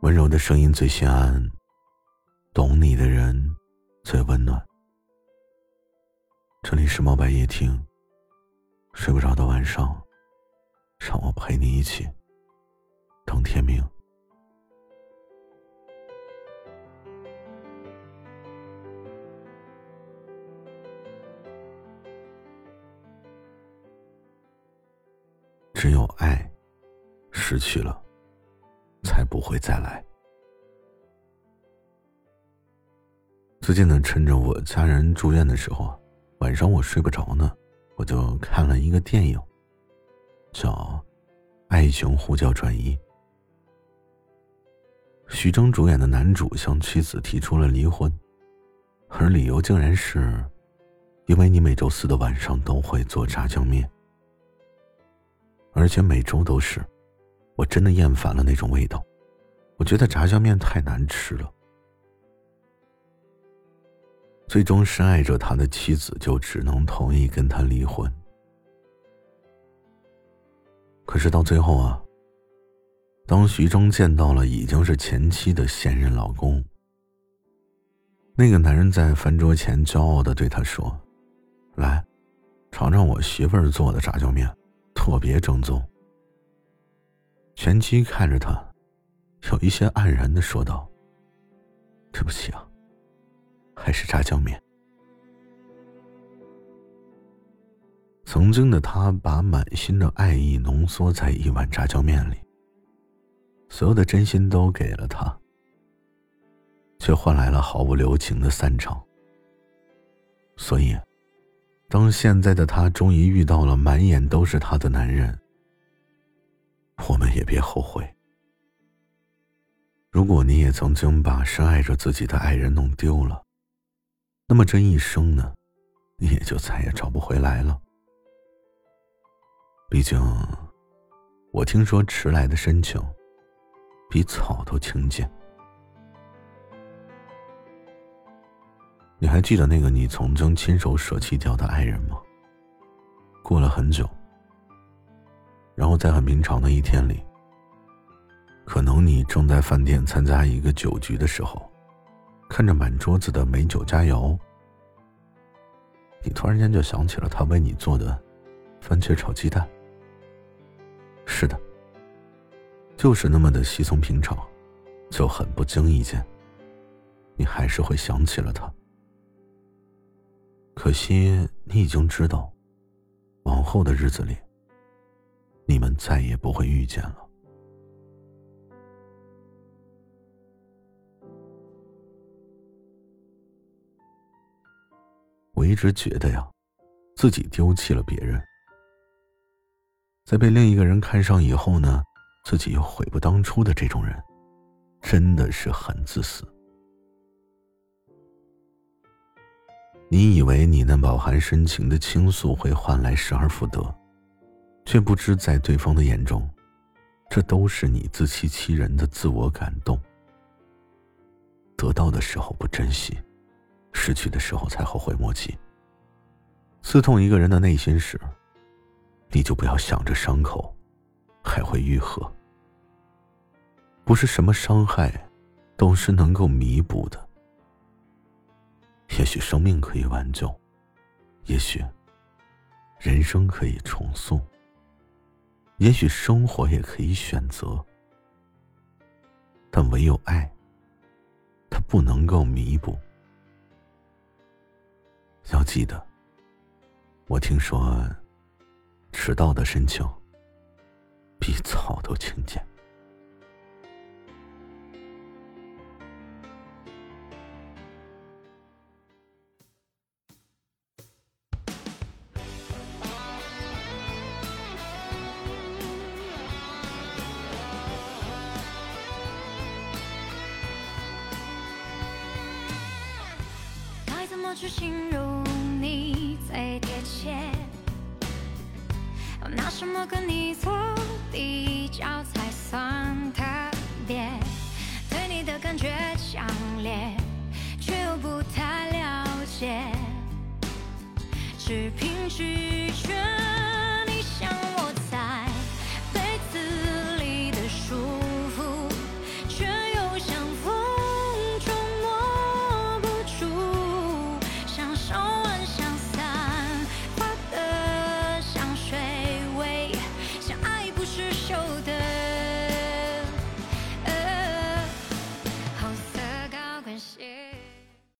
温柔的声音最心安，懂你的人最温暖。这里是猫白夜听，睡不着的晚上，让我陪你一起等天明。只有爱，失去了，才不会再来。最近呢，趁着我家人住院的时候啊，晚上我睡不着呢，我就看了一个电影，叫《爱情呼叫转移》。徐峥主演的男主向妻子提出了离婚，而理由竟然是，因为你每周四的晚上都会做炸酱面。而且每周都是，我真的厌烦了那种味道。我觉得炸酱面太难吃了。最终深爱着他的妻子就只能同意跟他离婚。可是到最后啊，当徐峥见到了已经是前妻的现任老公，那个男人在饭桌前骄傲的对他说：“来，尝尝我媳妇儿做的炸酱面。”特别正宗。前妻看着他，有一些黯然的说道：“对不起啊，还是炸酱面。”曾经的他把满心的爱意浓缩在一碗炸酱面里，所有的真心都给了他，却换来了毫不留情的散场。所以。当现在的他终于遇到了满眼都是他的男人，我们也别后悔。如果你也曾经把深爱着自己的爱人弄丢了，那么这一生呢，你也就再也找不回来了。毕竟，我听说迟来的深情，比草都清贱。你还记得那个你曾经亲手舍弃掉的爱人吗？过了很久，在很平常的一天里，可能你正在饭店参加一个酒局的时候，看着满桌子的美酒佳肴，你突然间就想起了他为你做的番茄炒鸡蛋。是的，就是那么的稀松平常，就很不经意间，你还是会想起了他。可惜，你已经知道，往后的日子里，你们再也不会遇见了。我一直觉得呀，自己丢弃了别人，在被另一个人看上以后呢，自己又悔不当初的这种人，真的是很自私。你以为你那饱含深情的倾诉会换来失而复得，却不知在对方的眼中，这都是你自欺欺人的自我感动。得到的时候不珍惜，失去的时候才后悔莫及。刺痛一个人的内心时，你就不要想着伤口还会愈合。不是什么伤害，都是能够弥补的。也许生命可以挽救，也许人生可以重塑，也许生活也可以选择，但唯有爱，它不能够弥补。要记得，我听说，迟到的深情比草都清我。去形容你最贴切？拿什么跟你做比较才算特别？对你的感觉强烈，却又不太了解，只凭直觉。